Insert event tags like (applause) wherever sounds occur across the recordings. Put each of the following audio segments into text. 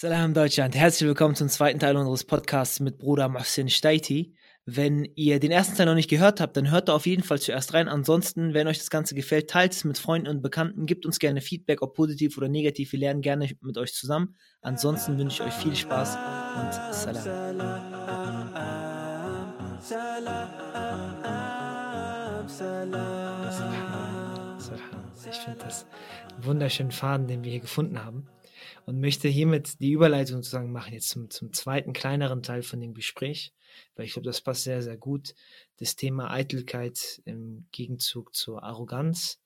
Salam Deutschland, herzlich willkommen zum zweiten Teil unseres Podcasts mit Bruder Mohsin Steiti. Wenn ihr den ersten Teil noch nicht gehört habt, dann hört da auf jeden Fall zuerst rein. Ansonsten, wenn euch das Ganze gefällt, teilt es mit Freunden und Bekannten, gebt uns gerne Feedback, ob positiv oder negativ. Wir lernen gerne mit euch zusammen. Ansonsten wünsche ich euch viel Spaß und Salam. Ich finde das einen wunderschönen Faden, den wir hier gefunden haben und möchte hiermit die Überleitung sozusagen machen, jetzt zum, zum zweiten, kleineren Teil von dem Gespräch, weil ich glaube, das passt sehr, sehr gut. Das Thema Eitelkeit im Gegenzug zur Arroganz.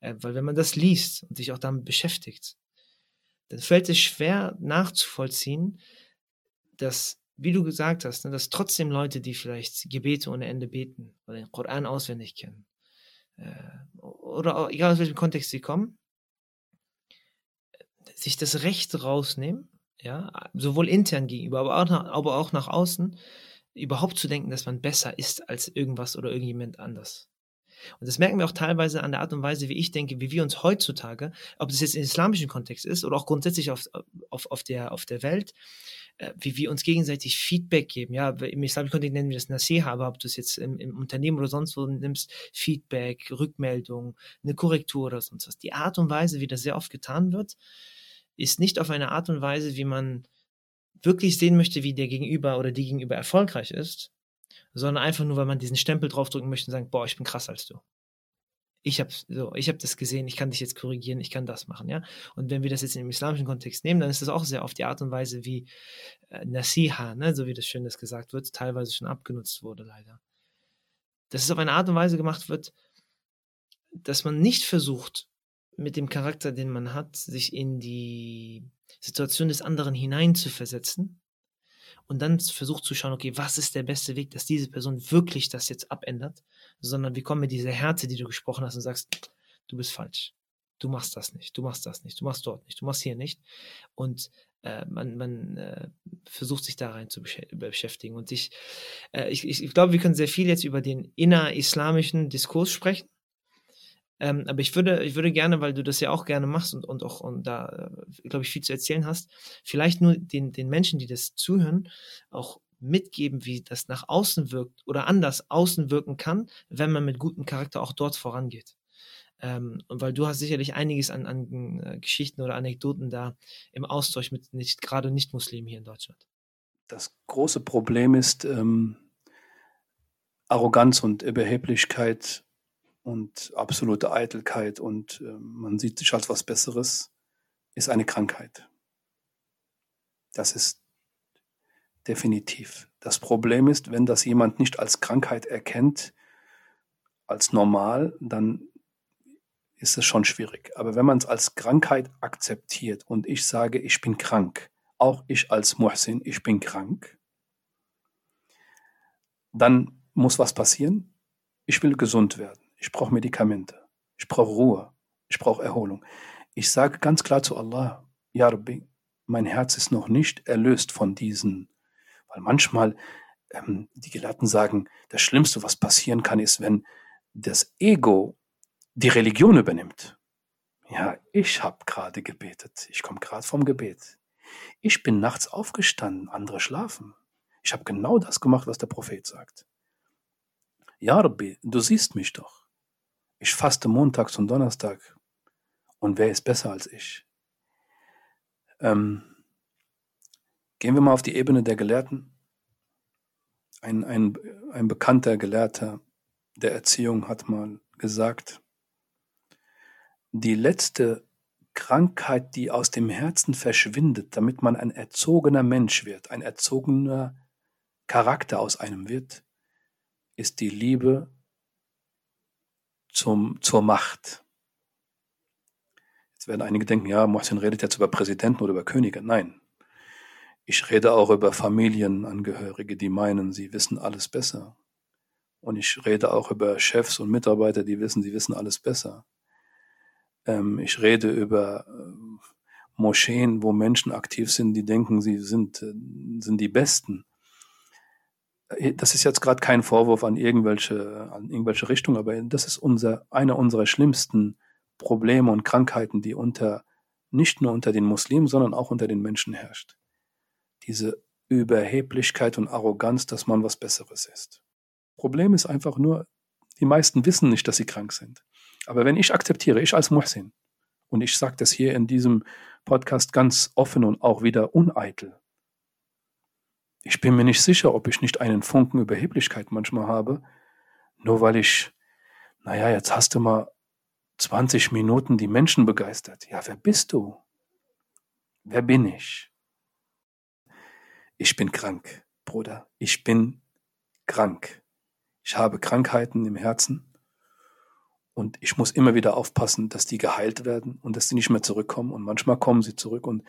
Äh, weil wenn man das liest und sich auch damit beschäftigt, dann fällt es schwer nachzuvollziehen, dass, wie du gesagt hast, ne, dass trotzdem Leute, die vielleicht Gebete ohne Ende beten oder den Koran auswendig kennen, äh, oder egal aus welchem Kontext sie kommen, sich das Recht rausnehmen, ja, sowohl intern gegenüber, aber auch, nach, aber auch nach außen, überhaupt zu denken, dass man besser ist als irgendwas oder irgendjemand anders. Und das merken wir auch teilweise an der Art und Weise, wie ich denke, wie wir uns heutzutage, ob das jetzt im islamischen Kontext ist oder auch grundsätzlich auf, auf, auf, der, auf der Welt, äh, wie wir uns gegenseitig Feedback geben. Ja, im islamischen Kontext nennen wir das Nasiha, aber ob du es jetzt im, im Unternehmen oder sonst wo nimmst, Feedback, Rückmeldung, eine Korrektur oder sonst was. Die Art und Weise, wie das sehr oft getan wird, ist nicht auf eine Art und Weise, wie man wirklich sehen möchte, wie der Gegenüber oder die Gegenüber erfolgreich ist, sondern einfach nur, weil man diesen Stempel draufdrücken möchte und sagen, boah, ich bin krasser als du. Ich habe so, ich habe das gesehen, ich kann dich jetzt korrigieren, ich kann das machen, ja. Und wenn wir das jetzt im islamischen Kontext nehmen, dann ist das auch sehr oft die Art und Weise, wie äh, Nasiha, ne, so wie das schön das gesagt wird, teilweise schon abgenutzt wurde, leider. Dass es auf eine Art und Weise gemacht wird, dass man nicht versucht, mit dem Charakter, den man hat, sich in die Situation des anderen hineinzuversetzen und dann versucht zu schauen, okay, was ist der beste Weg, dass diese Person wirklich das jetzt abändert, sondern wie kommen wir diese Härte, die du gesprochen hast und sagst, du bist falsch. Du machst das nicht, du machst das nicht, du machst dort nicht, du machst hier nicht. Und äh, man, man äh, versucht sich da rein zu beschäftigen. Und ich, äh, ich, ich glaube, wir können sehr viel jetzt über den innerislamischen Diskurs sprechen. Ähm, aber ich würde, ich würde gerne, weil du das ja auch gerne machst und, und auch und da, äh, glaube ich, viel zu erzählen hast, vielleicht nur den, den Menschen, die das zuhören, auch mitgeben, wie das nach außen wirkt oder anders außen wirken kann, wenn man mit gutem Charakter auch dort vorangeht. Ähm, und weil du hast sicherlich einiges an, an äh, Geschichten oder Anekdoten da im Austausch mit nicht gerade Nicht-Muslimen hier in Deutschland. Das große Problem ist ähm, Arroganz und Überheblichkeit und absolute Eitelkeit und äh, man sieht sich als was Besseres, ist eine Krankheit. Das ist definitiv. Das Problem ist, wenn das jemand nicht als Krankheit erkennt, als normal, dann ist es schon schwierig. Aber wenn man es als Krankheit akzeptiert und ich sage, ich bin krank, auch ich als Muhsin, ich bin krank, dann muss was passieren. Ich will gesund werden. Ich brauche Medikamente. Ich brauche Ruhe. Ich brauche Erholung. Ich sage ganz klar zu Allah, Ja Rabbi, mein Herz ist noch nicht erlöst von diesen. Weil manchmal ähm, die Gelehrten sagen, das Schlimmste, was passieren kann, ist, wenn das Ego die Religion übernimmt. Ja, ich habe gerade gebetet. Ich komme gerade vom Gebet. Ich bin nachts aufgestanden, andere schlafen. Ich habe genau das gemacht, was der Prophet sagt. Ja, Rabbi, du siehst mich doch. Ich faste montags und Donnerstag. Und wer ist besser als ich? Ähm, gehen wir mal auf die Ebene der Gelehrten. Ein, ein, ein bekannter Gelehrter der Erziehung hat mal gesagt, die letzte Krankheit, die aus dem Herzen verschwindet, damit man ein erzogener Mensch wird, ein erzogener Charakter aus einem wird, ist die Liebe zum, zur Macht. Jetzt werden einige denken, ja, Mohsin redet jetzt über Präsidenten oder über Könige. Nein. Ich rede auch über Familienangehörige, die meinen, sie wissen alles besser. Und ich rede auch über Chefs und Mitarbeiter, die wissen, sie wissen alles besser. Ähm, ich rede über äh, Moscheen, wo Menschen aktiv sind, die denken, sie sind, äh, sind die Besten. Äh, das ist jetzt gerade kein Vorwurf an irgendwelche, an irgendwelche Richtung, aber das ist unser, einer unserer schlimmsten Probleme und Krankheiten, die unter nicht nur unter den Muslimen, sondern auch unter den Menschen herrscht. Diese Überheblichkeit und Arroganz, dass man was Besseres ist. Problem ist einfach nur, die meisten wissen nicht, dass sie krank sind. Aber wenn ich akzeptiere, ich als Muhsin, und ich sage das hier in diesem Podcast ganz offen und auch wieder uneitel, ich bin mir nicht sicher, ob ich nicht einen Funken Überheblichkeit manchmal habe, nur weil ich, naja, jetzt hast du mal 20 Minuten die Menschen begeistert. Ja, wer bist du? Wer bin ich? Ich bin krank, Bruder. Ich bin krank. Ich habe Krankheiten im Herzen und ich muss immer wieder aufpassen, dass die geheilt werden und dass die nicht mehr zurückkommen. Und manchmal kommen sie zurück und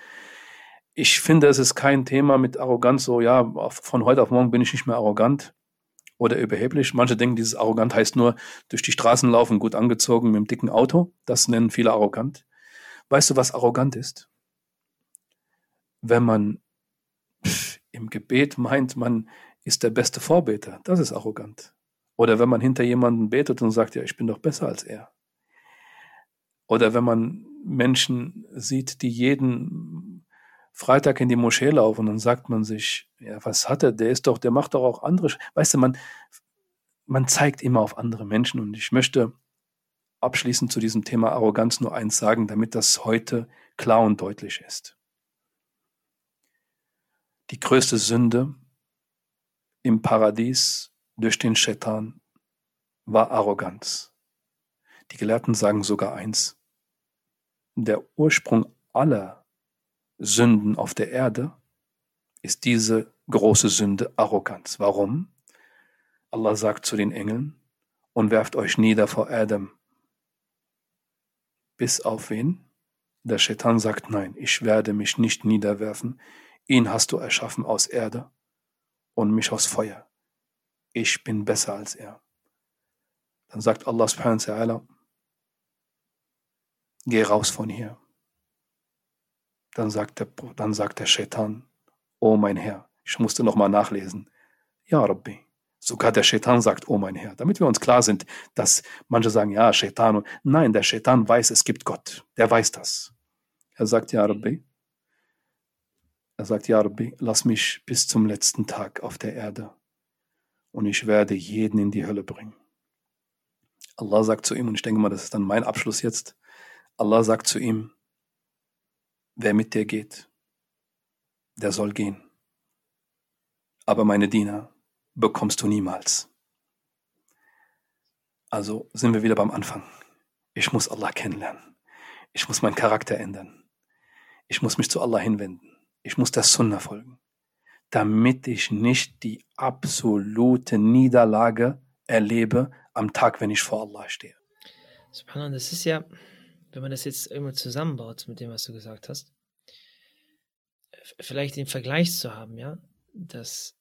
ich finde, es ist kein Thema mit Arroganz, so, ja, von heute auf morgen bin ich nicht mehr arrogant oder überheblich. Manche denken, dieses arrogant heißt nur durch die Straßen laufen, gut angezogen mit einem dicken Auto. Das nennen viele arrogant. Weißt du, was arrogant ist? Wenn man im Gebet meint, man ist der beste Vorbeter, das ist arrogant. Oder wenn man hinter jemanden betet und sagt, ja, ich bin doch besser als er. Oder wenn man Menschen sieht, die jeden Freitag in die Moschee laufen und dann sagt man sich, ja, was hat er? Der ist doch, der macht doch auch andere. Weißt du, man, man zeigt immer auf andere Menschen und ich möchte abschließend zu diesem Thema Arroganz nur eins sagen, damit das heute klar und deutlich ist. Die größte Sünde im Paradies durch den Shaitan war Arroganz. Die Gelehrten sagen sogar eins. Der Ursprung aller Sünden auf der Erde ist diese große Sünde Arroganz. Warum? Allah sagt zu den Engeln, und werft euch nieder vor Adam. Bis auf wen? Der Shaitan sagt, nein, ich werde mich nicht niederwerfen. Ihn hast du erschaffen aus Erde und mich aus Feuer. Ich bin besser als er. Dann sagt Allah subhanahu wa ta'ala, geh raus von hier. Dann sagt der, dann sagt der Shaitan, oh mein Herr, ich musste nochmal nachlesen. Ja, Rabbi. Sogar der Shaitan sagt, oh mein Herr, damit wir uns klar sind, dass manche sagen, ja, Shaitan. Nein, der Shaitan weiß, es gibt Gott. Der weiß das. Er sagt, ja, Rabbi. Er sagt, ja, Rabbi, lass mich bis zum letzten Tag auf der Erde und ich werde jeden in die Hölle bringen. Allah sagt zu ihm, und ich denke mal, das ist dann mein Abschluss jetzt. Allah sagt zu ihm, Wer mit dir geht, der soll gehen. Aber meine Diener bekommst du niemals. Also sind wir wieder beim Anfang. Ich muss Allah kennenlernen. Ich muss meinen Charakter ändern. Ich muss mich zu Allah hinwenden. Ich muss der Sunnah folgen, damit ich nicht die absolute Niederlage erlebe am Tag, wenn ich vor Allah stehe. Subhanallah, das ist ja, wenn man das jetzt immer zusammenbaut mit dem, was du gesagt hast, vielleicht den Vergleich zu haben, ja, dass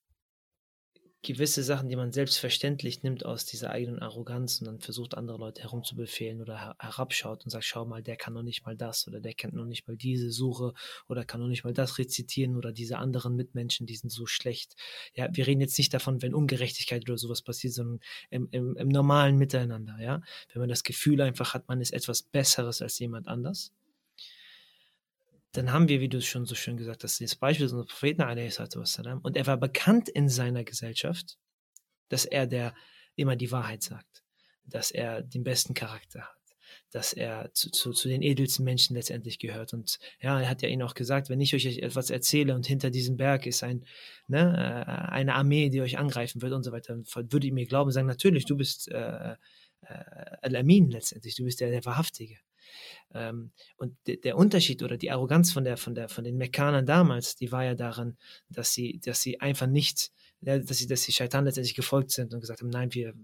gewisse Sachen, die man selbstverständlich nimmt aus dieser eigenen Arroganz und dann versucht, andere Leute herumzubefehlen oder her herabschaut und sagt, schau mal, der kann noch nicht mal das oder der kennt noch nicht mal diese Suche oder kann noch nicht mal das rezitieren oder diese anderen Mitmenschen, die sind so schlecht. Ja, wir reden jetzt nicht davon, wenn Ungerechtigkeit oder sowas passiert, sondern im, im, im normalen Miteinander, ja. Wenn man das Gefühl einfach hat, man ist etwas Besseres als jemand anders dann haben wir, wie du es schon so schön gesagt hast, das Beispiel unseres Propheten wassalam, und er war bekannt in seiner Gesellschaft, dass er der immer die Wahrheit sagt, dass er den besten Charakter hat, dass er zu, zu, zu den edelsten Menschen letztendlich gehört. Und ja, er hat ja ihnen auch gesagt, wenn ich euch etwas erzähle und hinter diesem Berg ist ein, ne, äh, eine Armee, die euch angreifen wird und so weiter, dann würdet ihr mir glauben und sagen, natürlich, du bist äh, äh, Al-Amin letztendlich, du bist der, der Wahrhaftige. Ähm, und de, der Unterschied oder die Arroganz von der, von der, von den Mekkanern damals, die war ja daran, dass sie, dass sie einfach nicht, dass sie, dass sie Shaitan letztendlich gefolgt sind und gesagt haben, nein, wir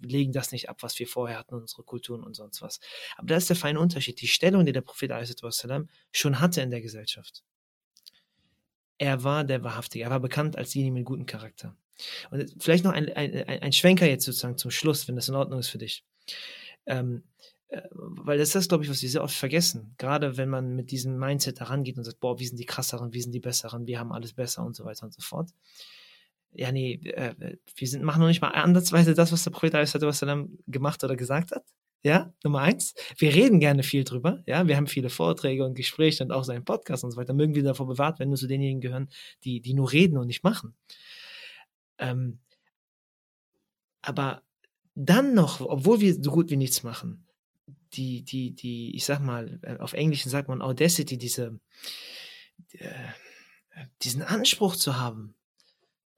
legen das nicht ab, was wir vorher hatten, unsere Kulturen und sonst was. Aber da ist der feine Unterschied. Die Stellung, die der Prophet schon hatte in der Gesellschaft. Er war der Wahrhaftige, er war bekannt als derjenige mit gutem Charakter. Und vielleicht noch ein, ein, ein Schwenker jetzt sozusagen zum Schluss, wenn das in Ordnung ist für dich. Ähm, äh, weil das ist glaube ich, was wir sehr oft vergessen. Gerade wenn man mit diesem Mindset herangeht und sagt, boah, wir sind die krasseren, wir sind die besseren, wir haben alles besser und so weiter und so fort. Ja, nee, äh, wir sind, machen noch nicht mal ansatzweise das, was der Prophet gemacht oder gesagt hat. Ja, Nummer eins. Wir reden gerne viel drüber. Ja, wir haben viele Vorträge und Gespräche und auch seinen Podcast und so weiter. Mögen wir davor bewahrt, wenn wir zu denjenigen gehören, die, die nur reden und nicht machen. Ähm, aber dann noch, obwohl wir so gut wie nichts machen, die, die, die, ich sag mal, äh, auf Englisch sagt man Audacity, diese, äh, diesen Anspruch zu haben,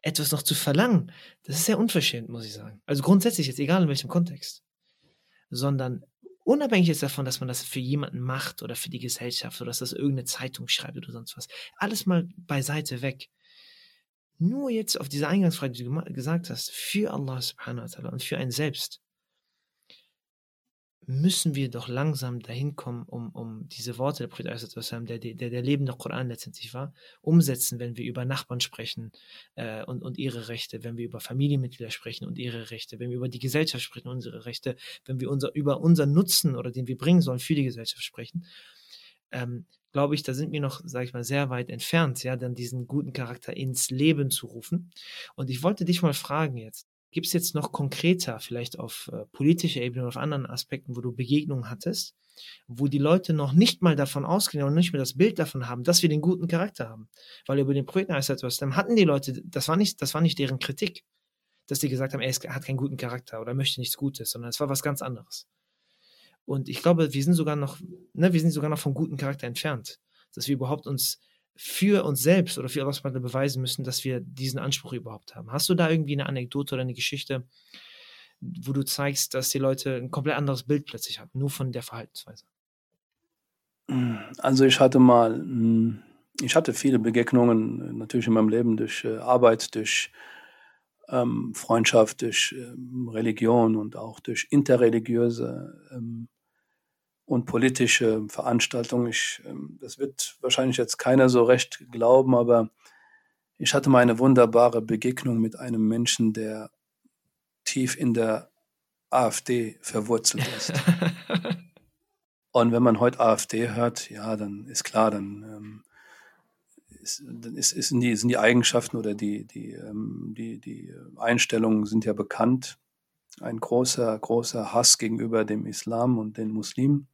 etwas noch zu verlangen, das ist sehr unverschämt, muss ich sagen. Also grundsätzlich jetzt, egal in welchem Kontext. Sondern unabhängig jetzt davon, dass man das für jemanden macht oder für die Gesellschaft oder dass das irgendeine Zeitung schreibt oder sonst was. Alles mal beiseite weg. Nur jetzt auf diese Eingangsfrage, die du gesagt hast, für Allah subhanahu wa ta'ala und für einen selbst müssen wir doch langsam dahin kommen, um, um diese Worte der Prophet, der, der der lebende Koran letztendlich war, umsetzen, wenn wir über Nachbarn sprechen äh, und, und ihre Rechte, wenn wir über Familienmitglieder sprechen und ihre Rechte, wenn wir über die Gesellschaft sprechen und unsere Rechte, wenn wir unser, über unseren Nutzen oder den wir bringen sollen für die Gesellschaft sprechen, ähm, glaube ich, da sind wir noch, sage ich mal, sehr weit entfernt, ja, dann diesen guten Charakter ins Leben zu rufen. Und ich wollte dich mal fragen jetzt, Gibt es jetzt noch konkreter, vielleicht auf äh, politischer Ebene oder auf anderen Aspekten, wo du Begegnungen hattest, wo die Leute noch nicht mal davon ausgehen und nicht mehr das Bild davon haben, dass wir den guten Charakter haben? Weil über den Projekt dann hatten die Leute, das war nicht, das war nicht deren Kritik, dass die gesagt haben, er hat keinen guten Charakter oder möchte nichts Gutes, sondern es war was ganz anderes. Und ich glaube, wir sind sogar noch, ne, wir sind sogar noch vom guten Charakter entfernt, dass wir überhaupt uns für uns selbst oder für Allah beweisen müssen, dass wir diesen Anspruch überhaupt haben. Hast du da irgendwie eine Anekdote oder eine Geschichte, wo du zeigst, dass die Leute ein komplett anderes Bild plötzlich haben, nur von der Verhaltensweise? Also ich hatte mal, hm, ich hatte viele Begegnungen natürlich in meinem Leben durch äh, Arbeit, durch ähm, Freundschaft, durch ähm, Religion und auch durch interreligiöse ähm, und politische Veranstaltungen. Ich, ähm, das wird wahrscheinlich jetzt keiner so recht glauben, aber ich hatte mal eine wunderbare Begegnung mit einem Menschen, der tief in der AfD verwurzelt ist. (laughs) und wenn man heute AfD hört, ja, dann ist klar, dann ähm, ist, ist, ist die, sind die Eigenschaften oder die, die, ähm, die, die Einstellungen sind ja bekannt. Ein großer, großer Hass gegenüber dem Islam und den Muslimen.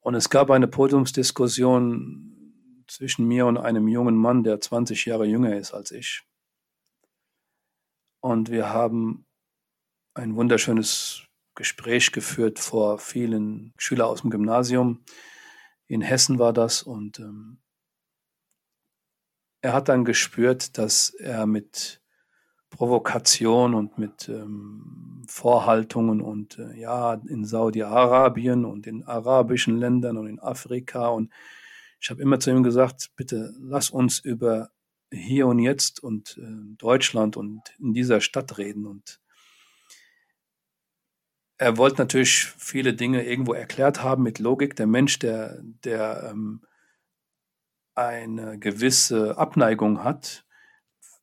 Und es gab eine Podiumsdiskussion zwischen mir und einem jungen Mann, der 20 Jahre jünger ist als ich. Und wir haben ein wunderschönes Gespräch geführt vor vielen Schülern aus dem Gymnasium. In Hessen war das. Und ähm, er hat dann gespürt, dass er mit Provokation und mit ähm, Vorhaltungen und äh, ja, in Saudi-Arabien und in arabischen Ländern und in Afrika. Und ich habe immer zu ihm gesagt, bitte lass uns über hier und jetzt und äh, Deutschland und in dieser Stadt reden. Und er wollte natürlich viele Dinge irgendwo erklärt haben mit Logik. Der Mensch, der, der ähm, eine gewisse Abneigung hat,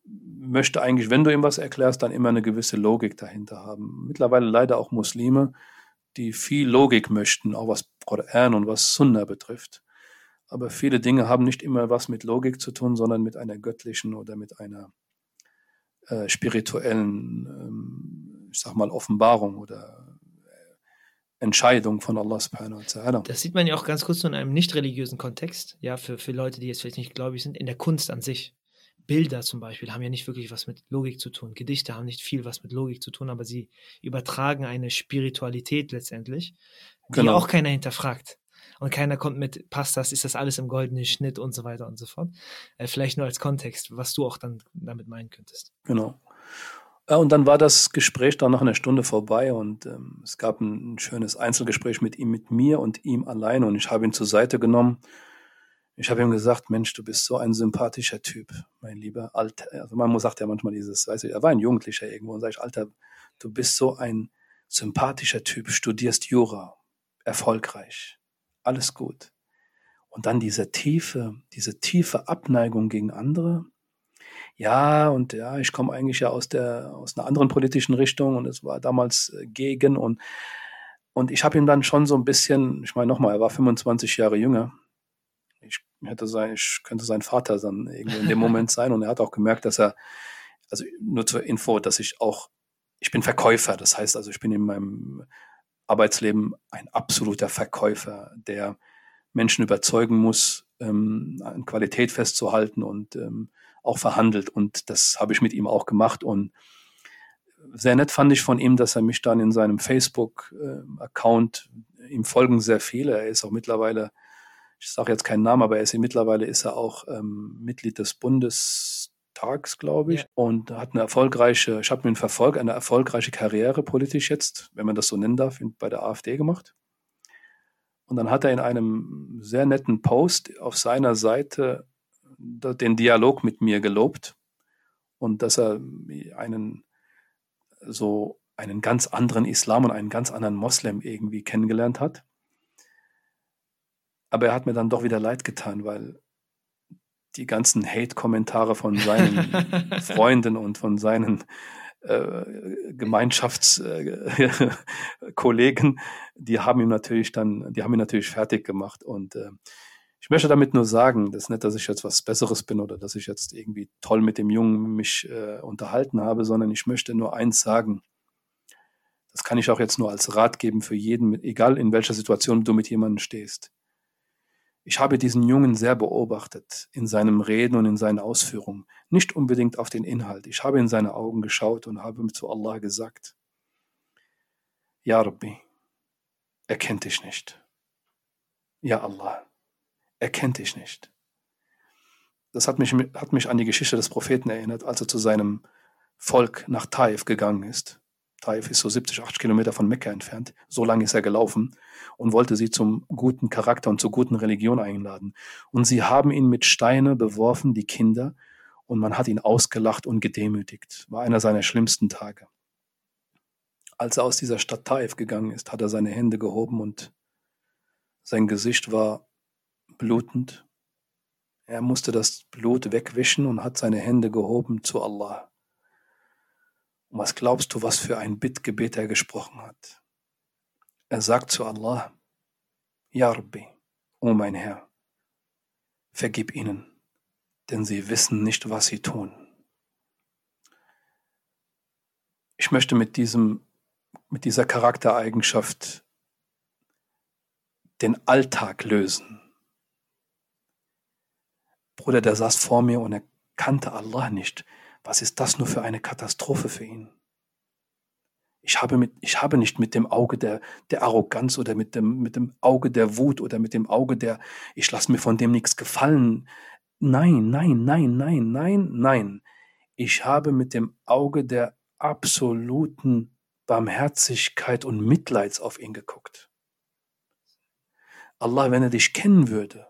möchte eigentlich, wenn du ihm was erklärst, dann immer eine gewisse Logik dahinter haben. Mittlerweile leider auch Muslime, die viel Logik möchten, auch was Koran und was Sunna betrifft. Aber viele Dinge haben nicht immer was mit Logik zu tun, sondern mit einer göttlichen oder mit einer äh, spirituellen, ähm, ich sag mal, Offenbarung oder äh, Entscheidung von Allah subhanahu wa ta'ala. Das sieht man ja auch ganz kurz so in einem nicht religiösen Kontext, ja, für, für Leute, die jetzt vielleicht nicht gläubig sind, in der Kunst an sich. Bilder zum Beispiel haben ja nicht wirklich was mit Logik zu tun. Gedichte haben nicht viel was mit Logik zu tun, aber sie übertragen eine Spiritualität letztendlich, die genau. auch keiner hinterfragt. Und keiner kommt mit, passt das, ist das alles im goldenen Schnitt und so weiter und so fort. Äh, vielleicht nur als Kontext, was du auch dann damit meinen könntest. Genau. Ja, und dann war das Gespräch dann nach einer Stunde vorbei und ähm, es gab ein, ein, schönes Einzelgespräch mit ihm, mit mir und ihm allein und ich habe ihn zur Seite genommen ich habe ihm gesagt, Mensch, du bist so ein sympathischer Typ, mein lieber Alter. Also man sagt ja manchmal dieses, weißt du, er war ein Jugendlicher irgendwo und sage ich, Alter, du bist so ein sympathischer Typ, studierst Jura, erfolgreich, alles gut. Und dann diese tiefe, diese tiefe Abneigung gegen andere. Ja, und ja, ich komme eigentlich ja aus der, aus einer anderen politischen Richtung und es war damals äh, gegen und, und ich habe ihm dann schon so ein bisschen, ich meine nochmal, er war 25 Jahre jünger, ich hätte sein, ich könnte sein Vater dann irgendwie in dem Moment sein. Und er hat auch gemerkt, dass er, also nur zur Info, dass ich auch, ich bin Verkäufer. Das heißt also, ich bin in meinem Arbeitsleben ein absoluter Verkäufer, der Menschen überzeugen muss, ähm, an Qualität festzuhalten und ähm, auch verhandelt. Und das habe ich mit ihm auch gemacht. Und sehr nett fand ich von ihm, dass er mich dann in seinem Facebook-Account, äh, ihm folgen sehr viele. Er ist auch mittlerweile, ich sage jetzt keinen Namen, aber er ist mittlerweile ist er auch ähm, Mitglied des Bundestags, glaube ich, ja. und hat eine erfolgreiche, ich habe ihn verfolgt, eine erfolgreiche Karriere politisch jetzt, wenn man das so nennen darf, bei der AfD gemacht. Und dann hat er in einem sehr netten Post auf seiner Seite den Dialog mit mir gelobt und dass er einen so einen ganz anderen Islam und einen ganz anderen Moslem irgendwie kennengelernt hat. Aber er hat mir dann doch wieder leid getan, weil die ganzen Hate-Kommentare von seinen (laughs) Freunden und von seinen äh, Gemeinschaftskollegen, (laughs) die haben ihm natürlich dann, die haben ihn natürlich fertig gemacht. Und äh, ich möchte damit nur sagen, das ist nicht, dass ich jetzt was Besseres bin oder dass ich jetzt irgendwie toll mit dem Jungen mich äh, unterhalten habe, sondern ich möchte nur eins sagen. Das kann ich auch jetzt nur als Rat geben für jeden, egal in welcher Situation du mit jemandem stehst. Ich habe diesen Jungen sehr beobachtet in seinem Reden und in seinen Ausführungen, nicht unbedingt auf den Inhalt. Ich habe in seine Augen geschaut und habe zu Allah gesagt, Ja Rabbi, er kennt dich nicht. Ja Allah, er kennt dich nicht. Das hat mich, hat mich an die Geschichte des Propheten erinnert, als er zu seinem Volk nach Taif gegangen ist. Taif ist so 70, 80 Kilometer von Mekka entfernt. So lange ist er gelaufen und wollte sie zum guten Charakter und zur guten Religion einladen. Und sie haben ihn mit Steine beworfen, die Kinder, und man hat ihn ausgelacht und gedemütigt. War einer seiner schlimmsten Tage. Als er aus dieser Stadt Taif gegangen ist, hat er seine Hände gehoben und sein Gesicht war blutend. Er musste das Blut wegwischen und hat seine Hände gehoben zu Allah. Und was glaubst du, was für ein Bittgebet er gesprochen hat? Er sagt zu Allah, Ja Rabbi, o mein Herr, vergib ihnen, denn sie wissen nicht, was sie tun. Ich möchte mit diesem, mit dieser Charaktereigenschaft den Alltag lösen. Bruder, der saß vor mir und er kannte Allah nicht. Was ist das nur für eine Katastrophe für ihn? Ich habe, mit, ich habe nicht mit dem Auge der, der Arroganz oder mit dem, mit dem Auge der Wut oder mit dem Auge der, ich lasse mir von dem nichts gefallen. Nein, nein, nein, nein, nein, nein. Ich habe mit dem Auge der absoluten Barmherzigkeit und Mitleids auf ihn geguckt. Allah, wenn er dich kennen würde,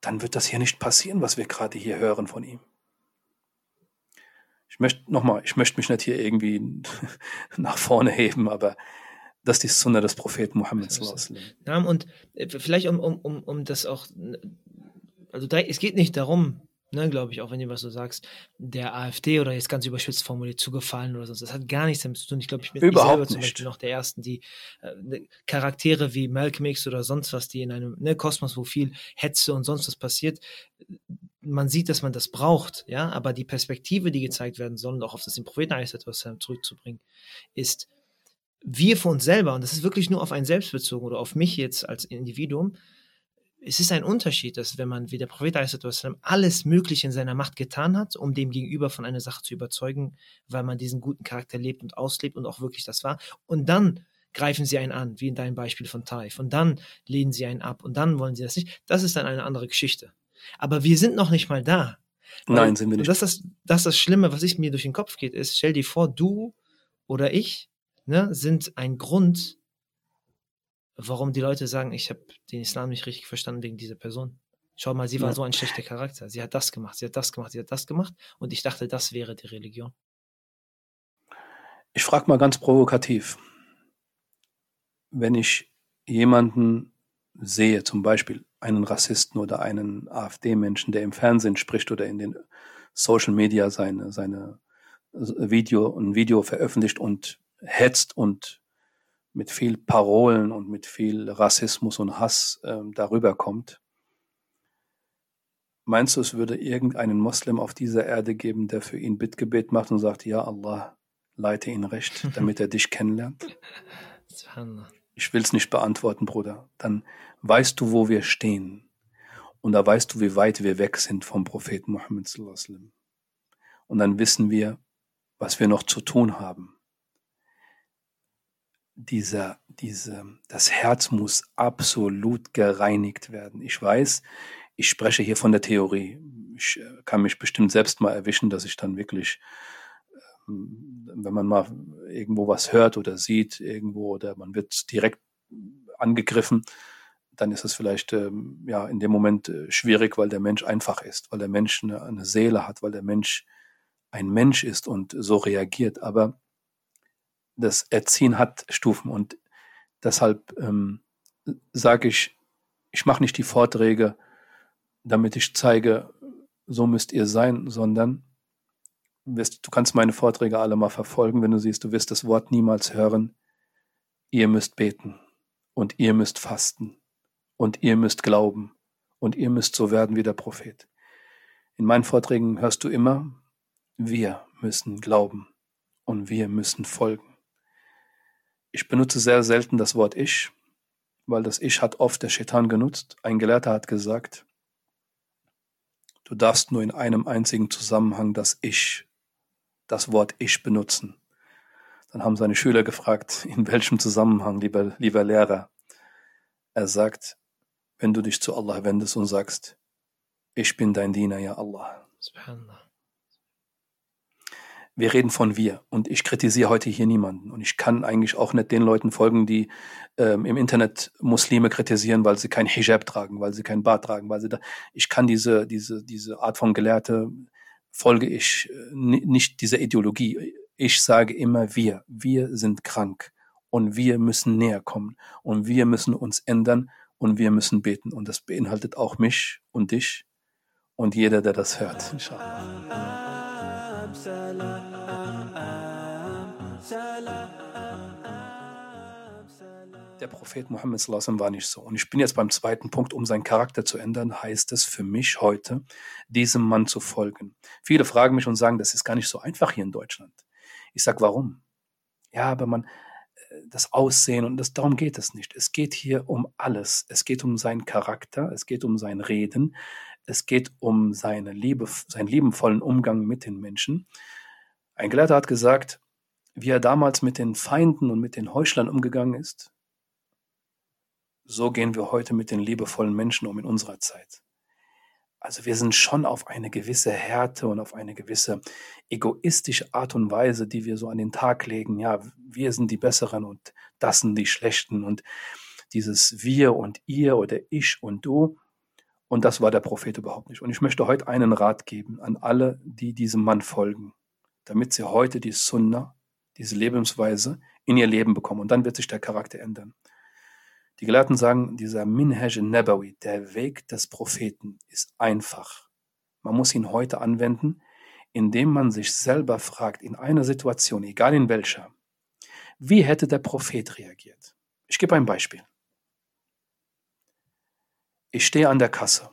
dann wird das hier nicht passieren, was wir gerade hier hören von ihm ich möchte nochmal, ich möchte mich nicht hier irgendwie (laughs) nach vorne heben, aber das ist die Sunna des Propheten Muhammad. Ja, und äh, vielleicht um, um, um, um das auch, also es geht nicht darum, ne, glaube ich, auch wenn du was du sagst, der AfD oder jetzt ganz überspitzt formuliert zugefallen oder sonst. Das hat gar nichts damit zu tun. Ich glaube, ich bin Überhaupt selber zum Beispiel noch der Ersten, die äh, ne, Charaktere wie Malcolm X oder sonst was, die in einem ne, Kosmos, wo viel Hetze und sonst was passiert, man sieht, dass man das braucht, ja, aber die Perspektive, die gezeigt werden soll, und auch auf das den Propheten zurückzubringen, ist, wir für uns selber, und das ist wirklich nur auf einen selbst bezogen oder auf mich jetzt als Individuum, es ist ein Unterschied, dass wenn man wie der Prophet alles Mögliche in seiner Macht getan hat, um dem Gegenüber von einer Sache zu überzeugen, weil man diesen guten Charakter lebt und auslebt und auch wirklich das war, und dann greifen sie einen an, wie in deinem Beispiel von Taif, und dann lehnen sie einen ab und dann wollen sie das nicht, das ist dann eine andere Geschichte. Aber wir sind noch nicht mal da. Nein, sind wir nicht. Das ist das, das, ist das Schlimme, was ich mir durch den Kopf geht, ist, stell dir vor, du oder ich ne, sind ein Grund, warum die Leute sagen, ich habe den Islam nicht richtig verstanden wegen dieser Person. Schau mal, sie war ja. so ein schlechter Charakter. Sie hat das gemacht, sie hat das gemacht, sie hat das gemacht und ich dachte, das wäre die Religion. Ich frage mal ganz provokativ. Wenn ich jemanden sehe, zum Beispiel einen Rassisten oder einen AfD-Menschen, der im Fernsehen spricht oder in den Social Media seine, seine Video, ein Video veröffentlicht und hetzt und mit viel Parolen und mit viel Rassismus und Hass äh, darüber kommt. Meinst du, es würde irgendeinen Moslem auf dieser Erde geben, der für ihn Bittgebet macht und sagt, ja Allah, leite ihn recht, (laughs) damit er dich kennenlernt? Ich will es nicht beantworten, Bruder. Dann weißt du, wo wir stehen. Und da weißt du, wie weit wir weg sind vom Propheten Muhammad. Und dann wissen wir, was wir noch zu tun haben. Dieser, diese, das Herz muss absolut gereinigt werden. Ich weiß, ich spreche hier von der Theorie. Ich äh, kann mich bestimmt selbst mal erwischen, dass ich dann wirklich, ähm, wenn man mal irgendwo was hört oder sieht, irgendwo oder man wird direkt angegriffen, dann ist es vielleicht ähm, ja in dem Moment äh, schwierig, weil der Mensch einfach ist, weil der Mensch eine, eine Seele hat, weil der Mensch ein Mensch ist und so reagiert. Aber das Erziehen hat Stufen und deshalb ähm, sage ich, ich mache nicht die Vorträge, damit ich zeige, so müsst ihr sein, sondern wirst, du kannst meine Vorträge alle mal verfolgen, wenn du siehst, du wirst das Wort niemals hören. Ihr müsst beten und ihr müsst fasten und ihr müsst glauben und ihr müsst so werden wie der Prophet. In meinen Vorträgen hörst du immer, wir müssen glauben und wir müssen folgen. Ich benutze sehr selten das Wort Ich, weil das Ich hat oft der Schetan genutzt. Ein Gelehrter hat gesagt, du darfst nur in einem einzigen Zusammenhang das Ich, das Wort Ich benutzen. Dann haben seine Schüler gefragt, in welchem Zusammenhang, lieber, lieber Lehrer. Er sagt, wenn du dich zu Allah wendest und sagst, ich bin dein Diener, ja Allah. Subhanallah. Wir reden von wir und ich kritisiere heute hier niemanden und ich kann eigentlich auch nicht den Leuten folgen, die ähm, im Internet Muslime kritisieren, weil sie kein Hijab tragen, weil sie kein Bart tragen, weil sie da. Ich kann diese diese diese Art von Gelehrte folge ich äh, nicht dieser Ideologie. Ich sage immer wir. Wir sind krank und wir müssen näher kommen und wir müssen uns ändern und wir müssen beten und das beinhaltet auch mich und dich und jeder, der das hört. Der Prophet Muhammad war nicht so. Und ich bin jetzt beim zweiten Punkt, um seinen Charakter zu ändern, heißt es für mich heute, diesem Mann zu folgen. Viele fragen mich und sagen, das ist gar nicht so einfach hier in Deutschland. Ich sage, warum? Ja, aber man, das Aussehen und das, darum geht es nicht. Es geht hier um alles. Es geht um seinen Charakter, es geht um sein Reden, es geht um seine Liebe, seinen liebenvollen Umgang mit den Menschen. Ein Gelehrter hat gesagt, wie er damals mit den Feinden und mit den Heuchlern umgegangen ist, so gehen wir heute mit den liebevollen Menschen um in unserer Zeit. Also wir sind schon auf eine gewisse Härte und auf eine gewisse egoistische Art und Weise, die wir so an den Tag legen. Ja, wir sind die Besseren und das sind die Schlechten und dieses Wir und ihr oder ich und du. Und das war der Prophet überhaupt nicht. Und ich möchte heute einen Rat geben an alle, die diesem Mann folgen, damit sie heute die Sunna, diese Lebensweise in ihr Leben bekommen. Und dann wird sich der Charakter ändern. Die Gelehrten sagen, dieser Minhaj Nabawi, der Weg des Propheten, ist einfach. Man muss ihn heute anwenden, indem man sich selber fragt, in einer Situation, egal in welcher, wie hätte der Prophet reagiert? Ich gebe ein Beispiel. Ich stehe an der Kasse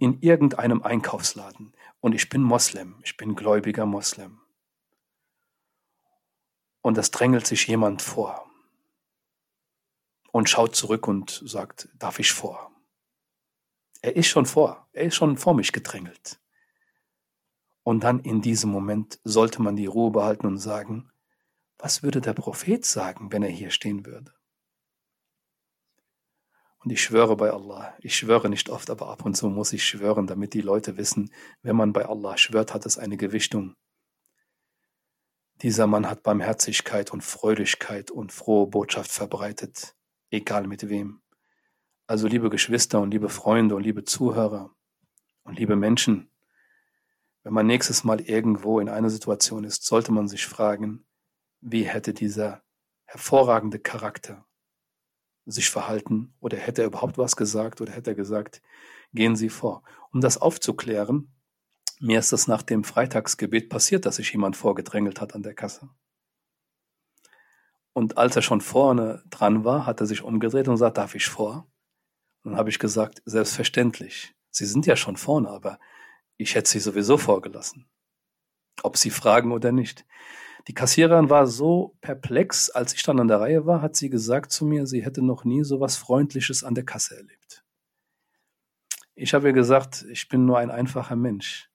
in irgendeinem Einkaufsladen und ich bin Moslem, ich bin gläubiger Moslem. Und es drängelt sich jemand vor und schaut zurück und sagt, darf ich vor? Er ist schon vor, er ist schon vor mich gedrängelt. Und dann in diesem Moment sollte man die Ruhe behalten und sagen, was würde der Prophet sagen, wenn er hier stehen würde? Und ich schwöre bei Allah, ich schwöre nicht oft, aber ab und zu muss ich schwören, damit die Leute wissen, wenn man bei Allah schwört, hat es eine Gewichtung. Dieser Mann hat Barmherzigkeit und Freudigkeit und frohe Botschaft verbreitet, egal mit wem. Also liebe Geschwister und liebe Freunde und liebe Zuhörer und liebe Menschen, wenn man nächstes Mal irgendwo in einer Situation ist, sollte man sich fragen, wie hätte dieser hervorragende Charakter sich verhalten oder hätte er überhaupt was gesagt oder hätte er gesagt, gehen Sie vor. Um das aufzuklären, mir ist es nach dem Freitagsgebet passiert, dass sich jemand vorgedrängelt hat an der Kasse. Und als er schon vorne dran war, hat er sich umgedreht und gesagt, darf ich vor? Und dann habe ich gesagt, selbstverständlich. Sie sind ja schon vorne, aber ich hätte Sie sowieso vorgelassen. Ob Sie fragen oder nicht. Die Kassiererin war so perplex, als ich dann an der Reihe war, hat sie gesagt zu mir, sie hätte noch nie so was Freundliches an der Kasse erlebt. Ich habe ihr gesagt, ich bin nur ein einfacher Mensch.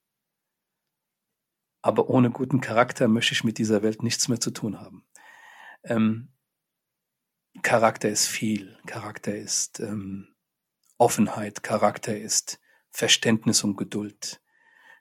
Aber ohne guten Charakter möchte ich mit dieser Welt nichts mehr zu tun haben. Ähm, Charakter ist viel. Charakter ist ähm, Offenheit. Charakter ist Verständnis und Geduld.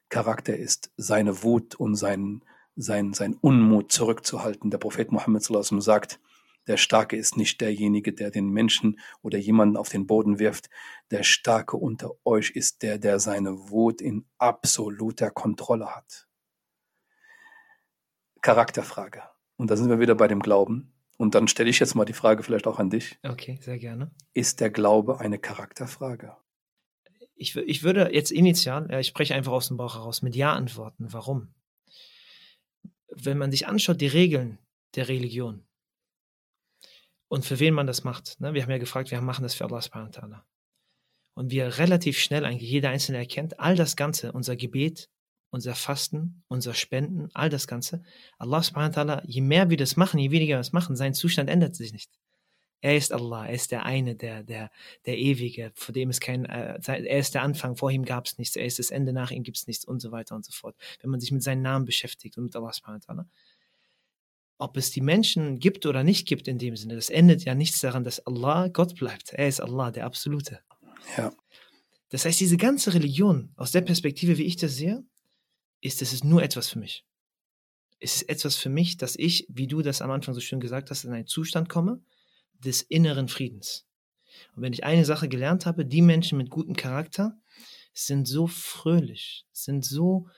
Charakter ist seine Wut und sein, sein, sein Unmut zurückzuhalten. Der Prophet Muhammad sagt, der Starke ist nicht derjenige, der den Menschen oder jemanden auf den Boden wirft. Der Starke unter euch ist der, der seine Wut in absoluter Kontrolle hat. Charakterfrage. Und da sind wir wieder bei dem Glauben. Und dann stelle ich jetzt mal die Frage vielleicht auch an dich. Okay, sehr gerne. Ist der Glaube eine Charakterfrage? Ich, ich würde jetzt initial, ich spreche einfach aus dem Bauch heraus, mit Ja antworten. Warum? Wenn man sich anschaut, die Regeln der Religion und für wen man das macht. Ne? Wir haben ja gefragt, wir machen das für Allah subhanahu wa ta'ala. Und wir relativ schnell eigentlich jeder Einzelne erkennt, all das Ganze, unser Gebet, unser Fasten, unser Spenden, all das Ganze. Allah subhanahu wa ta'ala, je mehr wir das machen, je weniger wir das machen, sein Zustand ändert sich nicht. Er ist Allah, er ist der eine, der, der, der Ewige, vor dem es kein, äh, er ist der Anfang, vor ihm gab es nichts, er ist das Ende, nach ihm gibt es nichts und so weiter und so fort. Wenn man sich mit seinen Namen beschäftigt und mit Allah subhanahu wa ta'ala. Ob es die Menschen gibt oder nicht gibt in dem Sinne, das endet ja nichts daran, dass Allah Gott bleibt. Er ist Allah, der Absolute. Ja. Das heißt, diese ganze Religion, aus der Perspektive, wie ich das sehe, ist, es ist nur etwas für mich. Es ist etwas für mich, dass ich, wie du das am Anfang so schön gesagt hast, in einen Zustand komme des inneren Friedens. Und wenn ich eine Sache gelernt habe, die Menschen mit gutem Charakter sind so fröhlich, sind so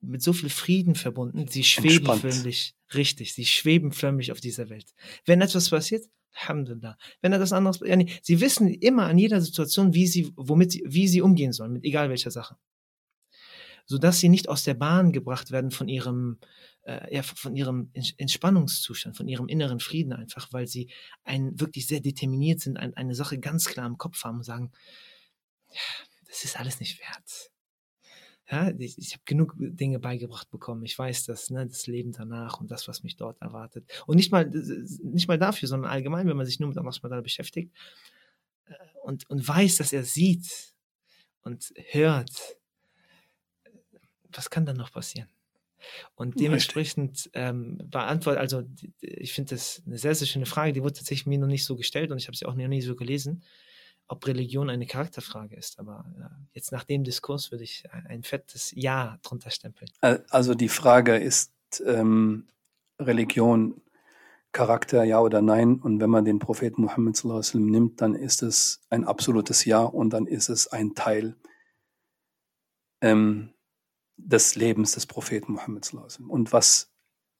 mit so viel Frieden verbunden, sie schweben Entspannt. förmlich, richtig, sie schweben förmlich auf dieser Welt. Wenn etwas passiert, Alhamdulillah. Wenn etwas anderes, ja, nee, sie wissen immer an jeder Situation, wie sie, womit sie, wie sie umgehen sollen, mit egal welcher Sache sodass sie nicht aus der Bahn gebracht werden von ihrem, äh, ja, von ihrem Entspannungszustand, von ihrem inneren Frieden einfach, weil sie ein, wirklich sehr determiniert sind, ein, eine Sache ganz klar im Kopf haben und sagen, das ist alles nicht wert. Ja, ich, ich habe genug Dinge beigebracht bekommen. Ich weiß das, ne, das Leben danach und das, was mich dort erwartet. Und nicht mal, nicht mal dafür, sondern allgemein, wenn man sich nur mit Allah beschäftigt äh, und, und weiß, dass er sieht und hört was kann dann noch passieren? Und dementsprechend ähm, beantwortet, also ich finde das eine sehr, sehr schöne Frage, die wurde tatsächlich mir noch nicht so gestellt und ich habe sie auch noch nie so gelesen, ob Religion eine Charakterfrage ist. Aber ja, jetzt nach dem Diskurs würde ich ein fettes Ja drunter stempeln. Also die Frage ist ähm, Religion Charakter, ja oder nein? Und wenn man den Propheten Muhammad nimmt, dann ist es ein absolutes Ja und dann ist es ein Teil ähm, des Lebens des Propheten Muhammad. Und was,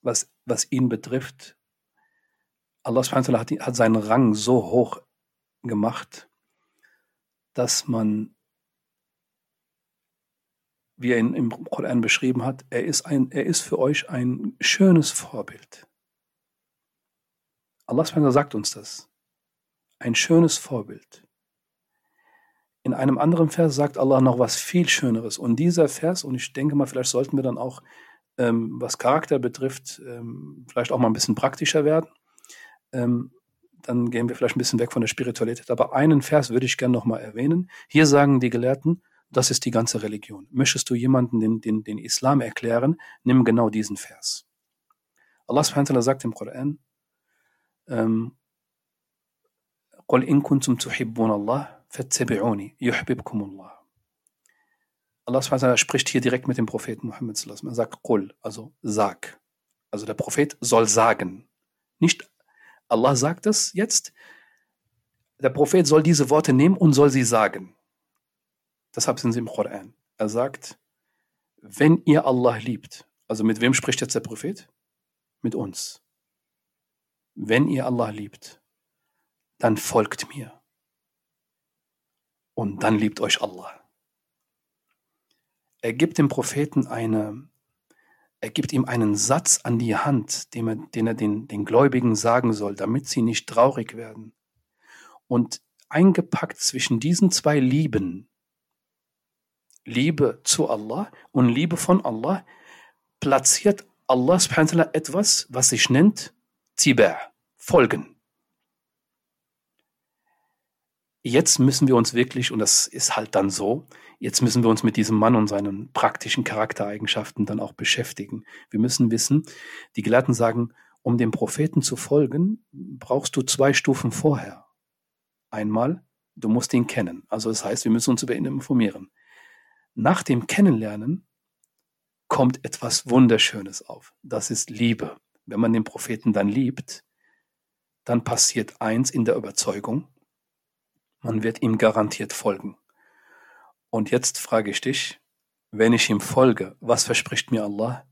was, was ihn betrifft, Allah hat, hat seinen Rang so hoch gemacht, dass man, wie er ihn im Koran beschrieben hat, er ist, ein, er ist für euch ein schönes Vorbild. Allah sagt uns das. Ein schönes Vorbild. In einem anderen Vers sagt Allah noch was viel Schöneres. Und dieser Vers, und ich denke mal, vielleicht sollten wir dann auch, ähm, was Charakter betrifft, ähm, vielleicht auch mal ein bisschen praktischer werden. Ähm, dann gehen wir vielleicht ein bisschen weg von der Spiritualität. Aber einen Vers würde ich gerne nochmal erwähnen. Hier sagen die Gelehrten, das ist die ganze Religion. Möchtest du jemanden den, den, den Islam erklären, nimm genau diesen Vers. Allah subhanahu wa sagt im Koran, ähm, قل إن كنتم تحبون الله Fattabi'uni, yuhbibkumullah. Allah SWT spricht hier direkt mit dem Propheten Muhammad. Er sagt, Qul, also sag. Also der Prophet soll sagen. Nicht Allah sagt es jetzt. Der Prophet soll diese Worte nehmen und soll sie sagen. Deshalb sind sie im Koran. Er sagt, wenn ihr Allah liebt, also mit wem spricht jetzt der Prophet? Mit uns. Wenn ihr Allah liebt, dann folgt mir und dann liebt euch Allah. Er gibt dem Propheten eine, er gibt ihm einen Satz an die Hand, den er, den, er den, den Gläubigen sagen soll, damit sie nicht traurig werden. Und eingepackt zwischen diesen zwei Lieben, Liebe zu Allah und Liebe von Allah, platziert Allah subhanahu wa ta'ala etwas, was sich nennt Tiba, Folgen. Jetzt müssen wir uns wirklich, und das ist halt dann so, jetzt müssen wir uns mit diesem Mann und seinen praktischen Charaktereigenschaften dann auch beschäftigen. Wir müssen wissen, die Gelehrten sagen, um dem Propheten zu folgen, brauchst du zwei Stufen vorher. Einmal, du musst ihn kennen. Also das heißt, wir müssen uns über ihn informieren. Nach dem Kennenlernen kommt etwas Wunderschönes auf. Das ist Liebe. Wenn man den Propheten dann liebt, dann passiert eins in der Überzeugung, man wird ihm garantiert folgen. Und jetzt frage ich dich, wenn ich ihm folge, was verspricht mir Allah?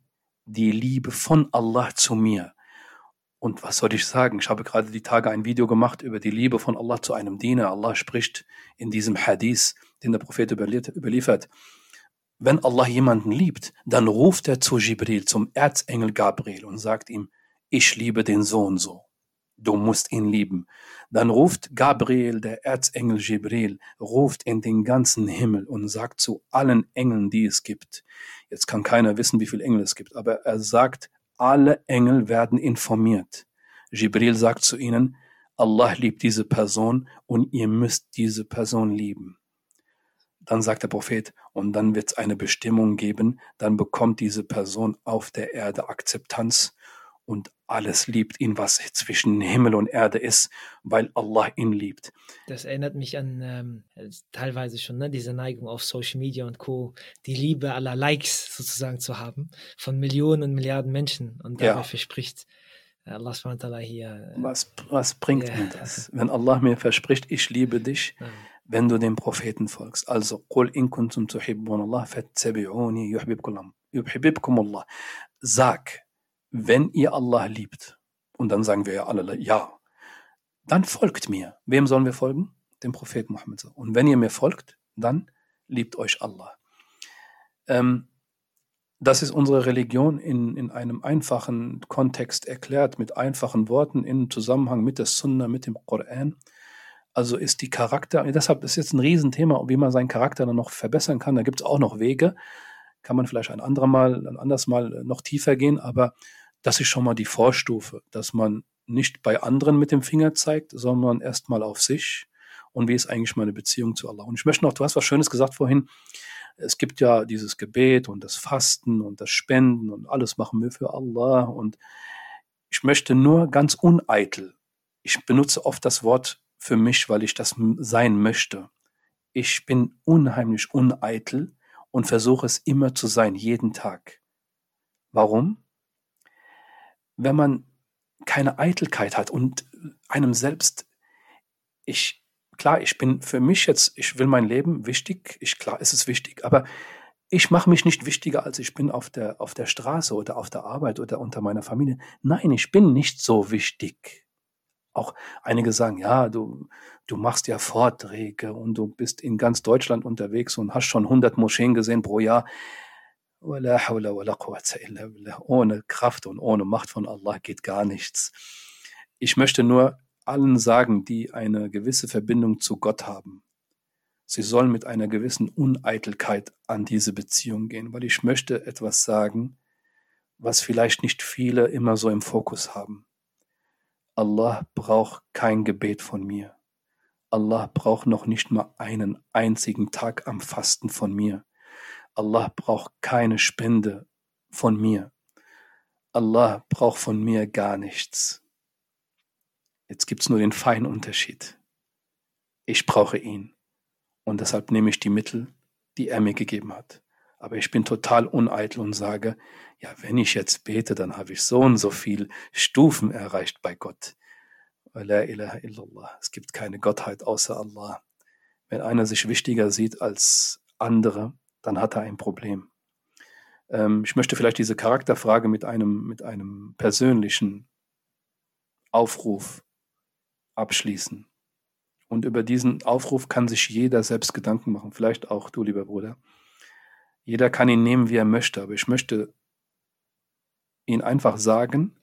Die Liebe von Allah zu mir. Und was soll ich sagen? Ich habe gerade die Tage ein Video gemacht über die Liebe von Allah zu einem Diener. Allah spricht in diesem Hadith, den der Prophet überliefert. Wenn Allah jemanden liebt, dann ruft er zu Jibril, zum Erzengel Gabriel und sagt ihm, ich liebe den Sohn so. Du musst ihn lieben. Dann ruft Gabriel, der Erzengel Jibril, ruft in den ganzen Himmel und sagt zu allen Engeln, die es gibt. Jetzt kann keiner wissen, wie viele Engel es gibt, aber er sagt, alle Engel werden informiert. Jibril sagt zu ihnen, Allah liebt diese Person und ihr müsst diese Person lieben. Dann sagt der Prophet, und dann wird es eine Bestimmung geben, dann bekommt diese Person auf der Erde Akzeptanz und alles liebt ihn, was zwischen Himmel und Erde ist, weil Allah ihn liebt. Das erinnert mich an ähm, teilweise schon ne, diese Neigung auf Social Media und Co., die Liebe aller Likes sozusagen zu haben von Millionen und Milliarden Menschen und dabei ja. verspricht Allah hier. Äh, was, was bringt ja. mir das? Wenn Allah mir verspricht, ich liebe dich, ja wenn du dem Propheten folgst. Also, قُلْ إِن كُنْتُمْ تُحِبُّونَ اللَّهَ فَاتَّبِعُونِي يُحْبِبْكُمُ اللَّهِ Sag, wenn ihr Allah liebt, und dann sagen wir ja alle ja, dann folgt mir. Wem sollen wir folgen? Dem Propheten Muhammad. Und wenn ihr mir folgt, dann liebt euch Allah. Ähm, das ist unsere Religion in, in einem einfachen Kontext erklärt, mit einfachen Worten, in Zusammenhang mit der Sunna, mit dem Koran. Also ist die Charakter, deshalb ist jetzt ein Riesenthema, wie man seinen Charakter dann noch verbessern kann. Da gibt es auch noch Wege. Kann man vielleicht ein anderer Mal, ein anderes Mal noch tiefer gehen, aber das ist schon mal die Vorstufe, dass man nicht bei anderen mit dem Finger zeigt, sondern erstmal auf sich und wie ist eigentlich meine Beziehung zu Allah. Und ich möchte noch, du hast was Schönes gesagt vorhin, es gibt ja dieses Gebet und das Fasten und das Spenden und alles machen wir für Allah und ich möchte nur ganz uneitel, ich benutze oft das Wort für mich, weil ich das sein möchte. Ich bin unheimlich uneitel und versuche es immer zu sein, jeden Tag. Warum? Wenn man keine Eitelkeit hat und einem selbst, ich, klar, ich bin für mich jetzt, ich will mein Leben wichtig, ich, klar, es ist wichtig, aber ich mache mich nicht wichtiger, als ich bin auf der, auf der Straße oder auf der Arbeit oder unter meiner Familie. Nein, ich bin nicht so wichtig. Auch einige sagen, ja, du, du machst ja Vorträge und du bist in ganz Deutschland unterwegs und hast schon 100 Moscheen gesehen pro Jahr. Ohne Kraft und ohne Macht von Allah geht gar nichts. Ich möchte nur allen sagen, die eine gewisse Verbindung zu Gott haben, sie sollen mit einer gewissen Uneitelkeit an diese Beziehung gehen, weil ich möchte etwas sagen, was vielleicht nicht viele immer so im Fokus haben. Allah braucht kein Gebet von mir. Allah braucht noch nicht mal einen einzigen Tag am Fasten von mir. Allah braucht keine Spende von mir. Allah braucht von mir gar nichts. Jetzt gibt's nur den feinen Unterschied. Ich brauche ihn. Und deshalb nehme ich die Mittel, die er mir gegeben hat. Aber ich bin total uneitel und sage, ja, wenn ich jetzt bete, dann habe ich so und so viel Stufen erreicht bei Gott. La ilaha illallah. Es gibt keine Gottheit außer Allah. Wenn einer sich wichtiger sieht als andere, dann hat er ein Problem. Ähm, ich möchte vielleicht diese Charakterfrage mit einem, mit einem persönlichen Aufruf abschließen. Und über diesen Aufruf kann sich jeder selbst Gedanken machen, vielleicht auch du, lieber Bruder. Jeder kann ihn nehmen, wie er möchte, aber ich möchte ihn einfach sagen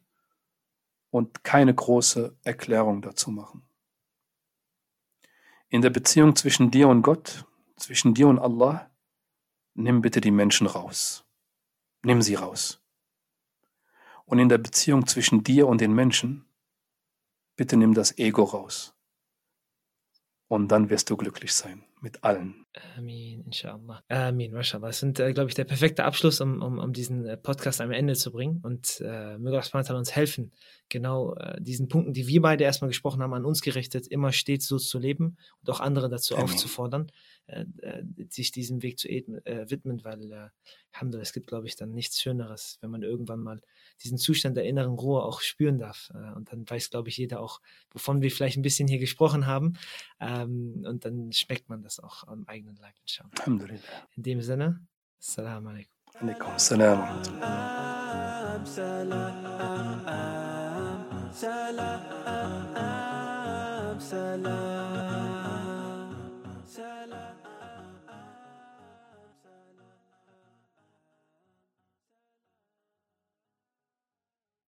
und keine große Erklärung dazu machen. In der Beziehung zwischen dir und Gott, zwischen dir und Allah, nimm bitte die Menschen raus. Nimm sie raus. Und in der Beziehung zwischen dir und den Menschen, bitte nimm das Ego raus. Und dann wirst du glücklich sein mit allen. Amin, inshallah. Amin, mashallah. Das sind, äh, glaube ich, der perfekte Abschluss, um, um, um diesen äh, Podcast am Ende zu bringen. Und äh, möge Allah uns helfen, genau äh, diesen Punkten, die wir beide erstmal gesprochen haben, an uns gerichtet, immer stets so zu leben und auch andere dazu Amen. aufzufordern, äh, äh, sich diesem Weg zu äh, widmen, weil äh, es gibt, glaube ich, dann nichts Schöneres, wenn man irgendwann mal diesen Zustand der inneren Ruhe auch spüren darf. Äh, und dann weiß, glaube ich, jeder auch, wovon wir vielleicht ein bisschen hier gesprochen haben. Ähm, und dann schmeckt man das auch am eigenen Leib. Alhamdulillah. In dem Sinne, Assalamu alaikum. Alaikum Assalam. Salam, salam, salam.